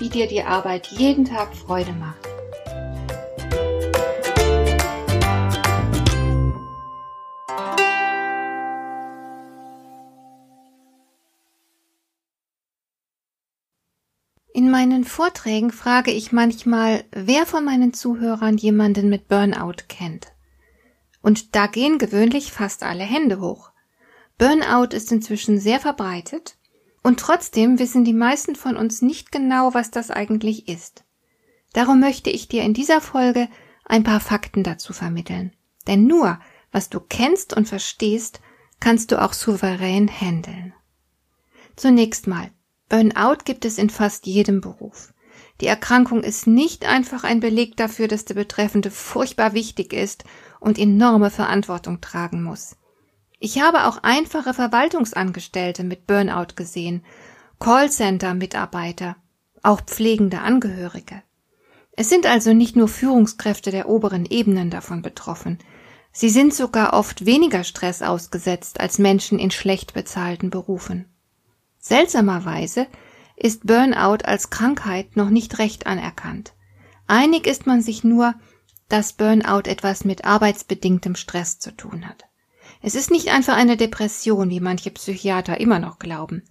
wie dir die Arbeit jeden Tag Freude macht. In meinen Vorträgen frage ich manchmal, wer von meinen Zuhörern jemanden mit Burnout kennt. Und da gehen gewöhnlich fast alle Hände hoch. Burnout ist inzwischen sehr verbreitet und trotzdem wissen die meisten von uns nicht genau, was das eigentlich ist. Darum möchte ich dir in dieser Folge ein paar Fakten dazu vermitteln. Denn nur, was du kennst und verstehst, kannst du auch souverän handeln. Zunächst mal, Burnout gibt es in fast jedem Beruf. Die Erkrankung ist nicht einfach ein Beleg dafür, dass der Betreffende furchtbar wichtig ist und enorme Verantwortung tragen muss. Ich habe auch einfache Verwaltungsangestellte mit Burnout gesehen, Callcenter-Mitarbeiter, auch pflegende Angehörige. Es sind also nicht nur Führungskräfte der oberen Ebenen davon betroffen. Sie sind sogar oft weniger Stress ausgesetzt als Menschen in schlecht bezahlten Berufen. Seltsamerweise ist Burnout als Krankheit noch nicht recht anerkannt. Einig ist man sich nur, dass Burnout etwas mit arbeitsbedingtem Stress zu tun hat. Es ist nicht einfach eine Depression, wie manche Psychiater immer noch glauben.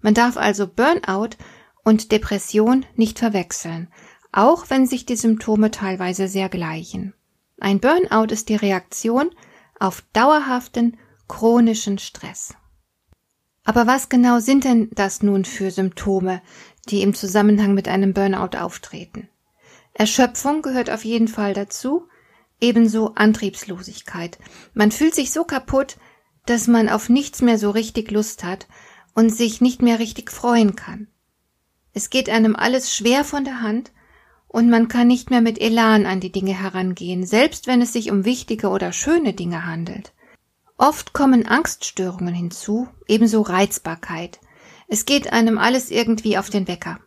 Man darf also Burnout und Depression nicht verwechseln, auch wenn sich die Symptome teilweise sehr gleichen. Ein Burnout ist die Reaktion auf dauerhaften chronischen Stress. Aber was genau sind denn das nun für Symptome, die im Zusammenhang mit einem Burnout auftreten? Erschöpfung gehört auf jeden Fall dazu, Ebenso Antriebslosigkeit. Man fühlt sich so kaputt, dass man auf nichts mehr so richtig Lust hat und sich nicht mehr richtig freuen kann. Es geht einem alles schwer von der Hand und man kann nicht mehr mit Elan an die Dinge herangehen, selbst wenn es sich um wichtige oder schöne Dinge handelt. Oft kommen Angststörungen hinzu, ebenso Reizbarkeit. Es geht einem alles irgendwie auf den Wecker.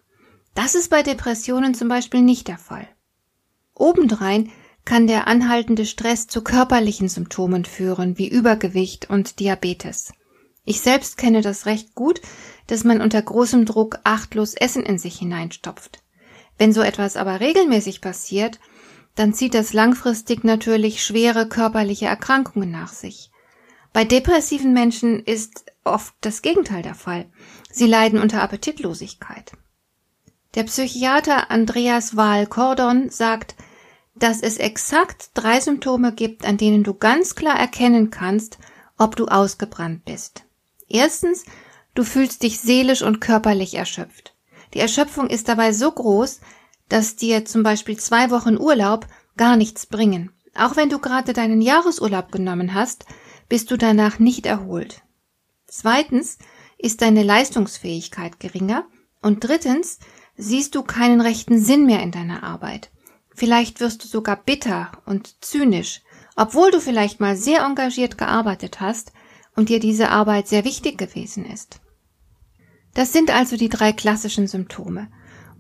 Das ist bei Depressionen zum Beispiel nicht der Fall. Obendrein kann der anhaltende Stress zu körperlichen Symptomen führen, wie Übergewicht und Diabetes. Ich selbst kenne das recht gut, dass man unter großem Druck achtlos Essen in sich hineinstopft. Wenn so etwas aber regelmäßig passiert, dann zieht das langfristig natürlich schwere körperliche Erkrankungen nach sich. Bei depressiven Menschen ist oft das Gegenteil der Fall. Sie leiden unter Appetitlosigkeit. Der Psychiater Andreas Wahl-Cordon sagt, dass es exakt drei Symptome gibt, an denen du ganz klar erkennen kannst, ob du ausgebrannt bist. Erstens, du fühlst dich seelisch und körperlich erschöpft. Die Erschöpfung ist dabei so groß, dass dir zum Beispiel zwei Wochen Urlaub gar nichts bringen. Auch wenn du gerade deinen Jahresurlaub genommen hast, bist du danach nicht erholt. Zweitens ist deine Leistungsfähigkeit geringer und drittens siehst du keinen rechten Sinn mehr in deiner Arbeit. Vielleicht wirst du sogar bitter und zynisch, obwohl du vielleicht mal sehr engagiert gearbeitet hast und dir diese Arbeit sehr wichtig gewesen ist. Das sind also die drei klassischen Symptome.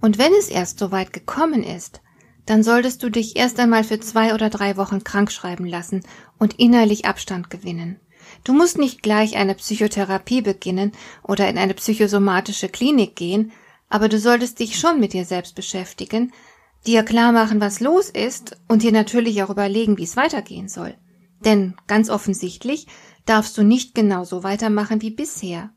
Und wenn es erst so weit gekommen ist, dann solltest du dich erst einmal für zwei oder drei Wochen krank schreiben lassen und innerlich Abstand gewinnen. Du musst nicht gleich eine Psychotherapie beginnen oder in eine psychosomatische Klinik gehen, aber du solltest dich schon mit dir selbst beschäftigen, dir klar machen, was los ist und dir natürlich auch überlegen, wie es weitergehen soll. Denn ganz offensichtlich darfst du nicht genauso weitermachen wie bisher.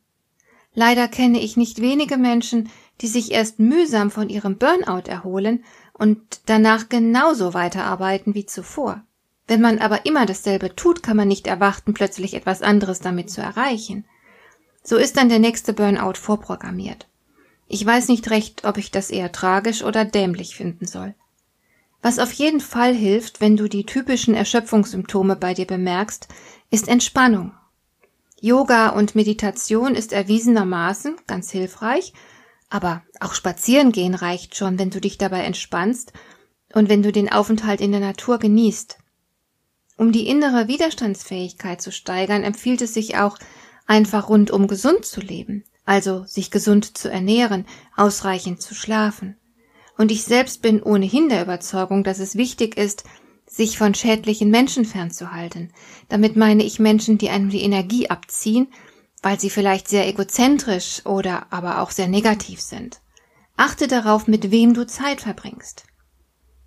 Leider kenne ich nicht wenige Menschen, die sich erst mühsam von ihrem Burnout erholen und danach genauso weiterarbeiten wie zuvor. Wenn man aber immer dasselbe tut, kann man nicht erwarten, plötzlich etwas anderes damit zu erreichen. So ist dann der nächste Burnout vorprogrammiert. Ich weiß nicht recht, ob ich das eher tragisch oder dämlich finden soll. Was auf jeden Fall hilft, wenn du die typischen Erschöpfungssymptome bei dir bemerkst, ist Entspannung. Yoga und Meditation ist erwiesenermaßen ganz hilfreich, Aber auch spazieren gehen reicht schon, wenn du dich dabei entspannst und wenn du den Aufenthalt in der Natur genießt. Um die innere Widerstandsfähigkeit zu steigern, empfiehlt es sich auch, einfach rundum gesund zu leben, also sich gesund zu ernähren, ausreichend zu schlafen. Und ich selbst bin ohnehin der Überzeugung, dass es wichtig ist, sich von schädlichen Menschen fernzuhalten. Damit meine ich Menschen, die einem die Energie abziehen, weil sie vielleicht sehr egozentrisch oder aber auch sehr negativ sind. Achte darauf, mit wem du Zeit verbringst.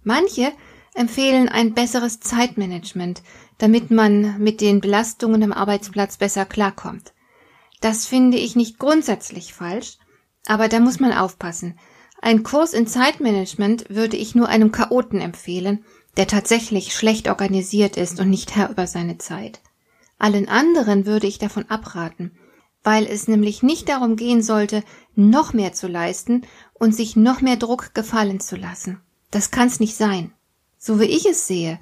Manche empfehlen ein besseres Zeitmanagement, damit man mit den Belastungen am Arbeitsplatz besser klarkommt. Das finde ich nicht grundsätzlich falsch, aber da muss man aufpassen. Ein Kurs in Zeitmanagement würde ich nur einem Chaoten empfehlen, der tatsächlich schlecht organisiert ist und nicht Herr über seine Zeit. Allen anderen würde ich davon abraten, weil es nämlich nicht darum gehen sollte, noch mehr zu leisten und sich noch mehr Druck gefallen zu lassen. Das kann's nicht sein. So wie ich es sehe,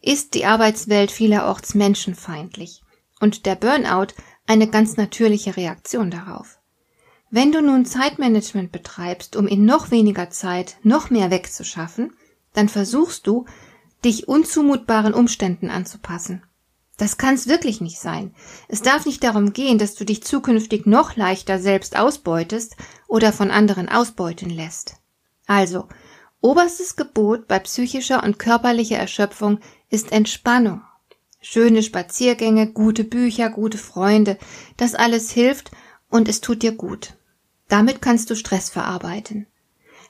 ist die Arbeitswelt vielerorts menschenfeindlich und der Burnout eine ganz natürliche Reaktion darauf. Wenn du nun Zeitmanagement betreibst, um in noch weniger Zeit noch mehr wegzuschaffen, dann versuchst du, dich unzumutbaren Umständen anzupassen. Das kann's wirklich nicht sein. Es darf nicht darum gehen, dass du dich zukünftig noch leichter selbst ausbeutest oder von anderen ausbeuten lässt. Also, oberstes Gebot bei psychischer und körperlicher Erschöpfung ist Entspannung. Schöne Spaziergänge, gute Bücher, gute Freunde, das alles hilft und es tut dir gut. Damit kannst du Stress verarbeiten.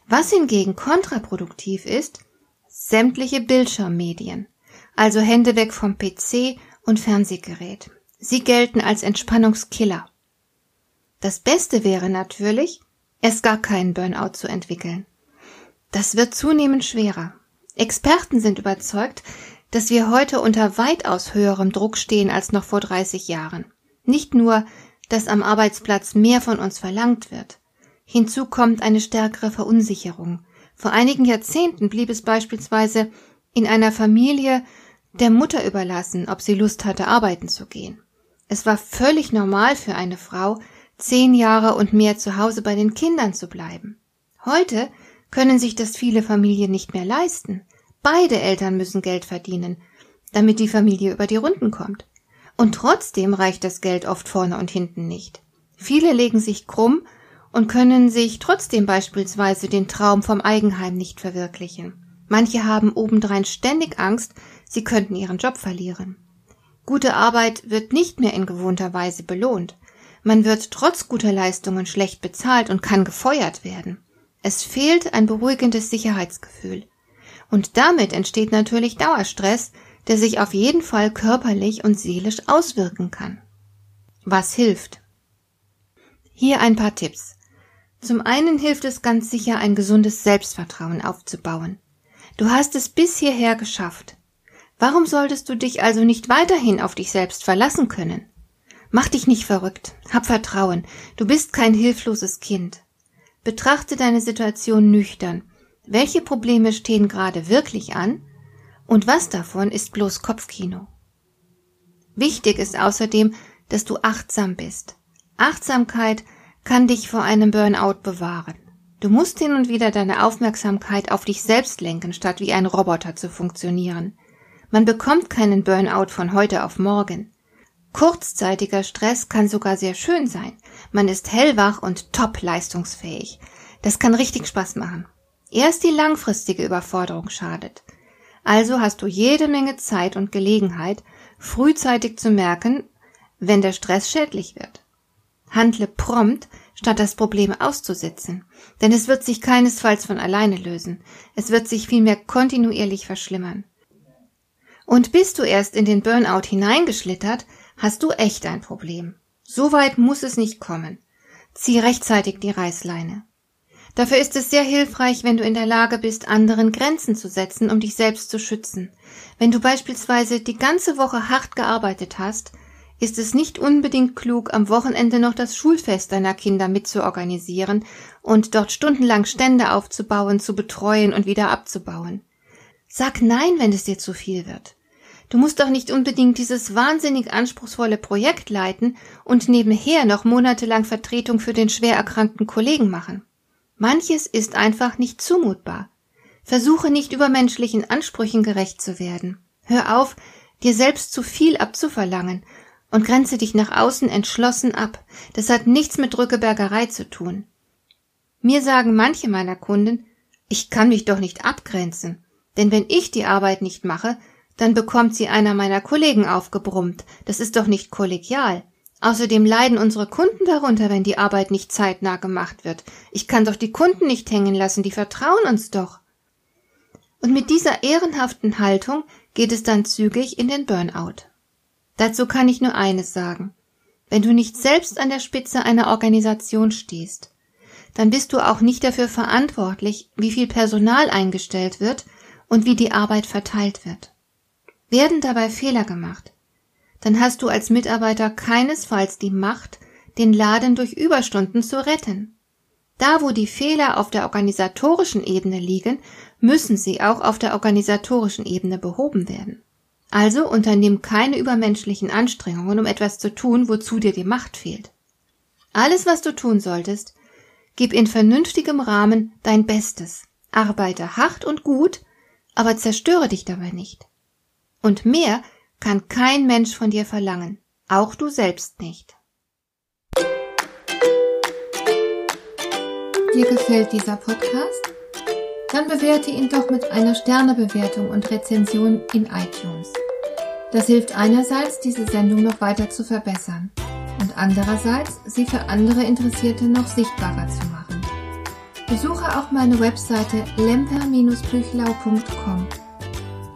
Was hingegen kontraproduktiv ist, sämtliche Bildschirmmedien, also Hände weg vom PC und Fernsehgerät. Sie gelten als Entspannungskiller. Das Beste wäre natürlich, erst gar keinen Burnout zu entwickeln. Das wird zunehmend schwerer. Experten sind überzeugt, dass wir heute unter weitaus höherem Druck stehen als noch vor 30 Jahren. Nicht nur, dass am Arbeitsplatz mehr von uns verlangt wird. Hinzu kommt eine stärkere Verunsicherung, vor einigen Jahrzehnten blieb es beispielsweise in einer Familie der Mutter überlassen, ob sie Lust hatte, arbeiten zu gehen. Es war völlig normal für eine Frau, zehn Jahre und mehr zu Hause bei den Kindern zu bleiben. Heute können sich das viele Familien nicht mehr leisten. Beide Eltern müssen Geld verdienen, damit die Familie über die Runden kommt. Und trotzdem reicht das Geld oft vorne und hinten nicht. Viele legen sich krumm und können sich trotzdem beispielsweise den Traum vom Eigenheim nicht verwirklichen. Manche haben obendrein ständig Angst, sie könnten ihren Job verlieren. Gute Arbeit wird nicht mehr in gewohnter Weise belohnt. Man wird trotz guter Leistungen schlecht bezahlt und kann gefeuert werden. Es fehlt ein beruhigendes Sicherheitsgefühl. Und damit entsteht natürlich Dauerstress, der sich auf jeden Fall körperlich und seelisch auswirken kann. Was hilft? Hier ein paar Tipps. Zum einen hilft es ganz sicher, ein gesundes Selbstvertrauen aufzubauen. Du hast es bis hierher geschafft. Warum solltest du dich also nicht weiterhin auf dich selbst verlassen können? Mach dich nicht verrückt, hab Vertrauen, du bist kein hilfloses Kind. Betrachte deine Situation nüchtern. Welche Probleme stehen gerade wirklich an? Und was davon ist bloß Kopfkino? Wichtig ist außerdem, dass du achtsam bist. Achtsamkeit kann dich vor einem Burnout bewahren. Du musst hin und wieder deine Aufmerksamkeit auf dich selbst lenken, statt wie ein Roboter zu funktionieren. Man bekommt keinen Burnout von heute auf morgen. Kurzzeitiger Stress kann sogar sehr schön sein. Man ist hellwach und top leistungsfähig. Das kann richtig Spaß machen. Erst die langfristige Überforderung schadet. Also hast du jede Menge Zeit und Gelegenheit, frühzeitig zu merken, wenn der Stress schädlich wird. Handle prompt, statt das Problem auszusitzen. Denn es wird sich keinesfalls von alleine lösen. Es wird sich vielmehr kontinuierlich verschlimmern. Und bist du erst in den Burnout hineingeschlittert, hast du echt ein Problem. So weit muss es nicht kommen. Zieh rechtzeitig die Reißleine. Dafür ist es sehr hilfreich, wenn du in der Lage bist, anderen Grenzen zu setzen, um dich selbst zu schützen. Wenn du beispielsweise die ganze Woche hart gearbeitet hast, ist es nicht unbedingt klug, am Wochenende noch das Schulfest deiner Kinder mitzuorganisieren und dort stundenlang Stände aufzubauen, zu betreuen und wieder abzubauen. Sag nein, wenn es dir zu viel wird. Du musst doch nicht unbedingt dieses wahnsinnig anspruchsvolle Projekt leiten und nebenher noch monatelang Vertretung für den schwer erkrankten Kollegen machen. Manches ist einfach nicht zumutbar. Versuche nicht übermenschlichen Ansprüchen gerecht zu werden. Hör auf, dir selbst zu viel abzuverlangen und grenze dich nach außen entschlossen ab. Das hat nichts mit Drückebergerei zu tun. Mir sagen manche meiner Kunden, ich kann mich doch nicht abgrenzen, denn wenn ich die Arbeit nicht mache, dann bekommt sie einer meiner Kollegen aufgebrummt. Das ist doch nicht kollegial. Außerdem leiden unsere Kunden darunter, wenn die Arbeit nicht zeitnah gemacht wird. Ich kann doch die Kunden nicht hängen lassen, die vertrauen uns doch. Und mit dieser ehrenhaften Haltung geht es dann zügig in den Burnout. Dazu kann ich nur eines sagen. Wenn du nicht selbst an der Spitze einer Organisation stehst, dann bist du auch nicht dafür verantwortlich, wie viel Personal eingestellt wird und wie die Arbeit verteilt wird. Werden dabei Fehler gemacht, dann hast du als Mitarbeiter keinesfalls die Macht, den Laden durch Überstunden zu retten. Da, wo die Fehler auf der organisatorischen Ebene liegen, müssen sie auch auf der organisatorischen Ebene behoben werden. Also unternimm keine übermenschlichen Anstrengungen, um etwas zu tun, wozu dir die Macht fehlt. Alles, was du tun solltest, gib in vernünftigem Rahmen dein Bestes, arbeite hart und gut, aber zerstöre dich dabei nicht. Und mehr kann kein Mensch von dir verlangen, auch du selbst nicht. Dir gefällt dieser Podcast? Dann bewerte ihn doch mit einer Sternebewertung und Rezension in iTunes. Das hilft einerseits, diese Sendung noch weiter zu verbessern und andererseits, sie für andere Interessierte noch sichtbarer zu machen. Besuche auch meine Webseite lemper-büchlau.com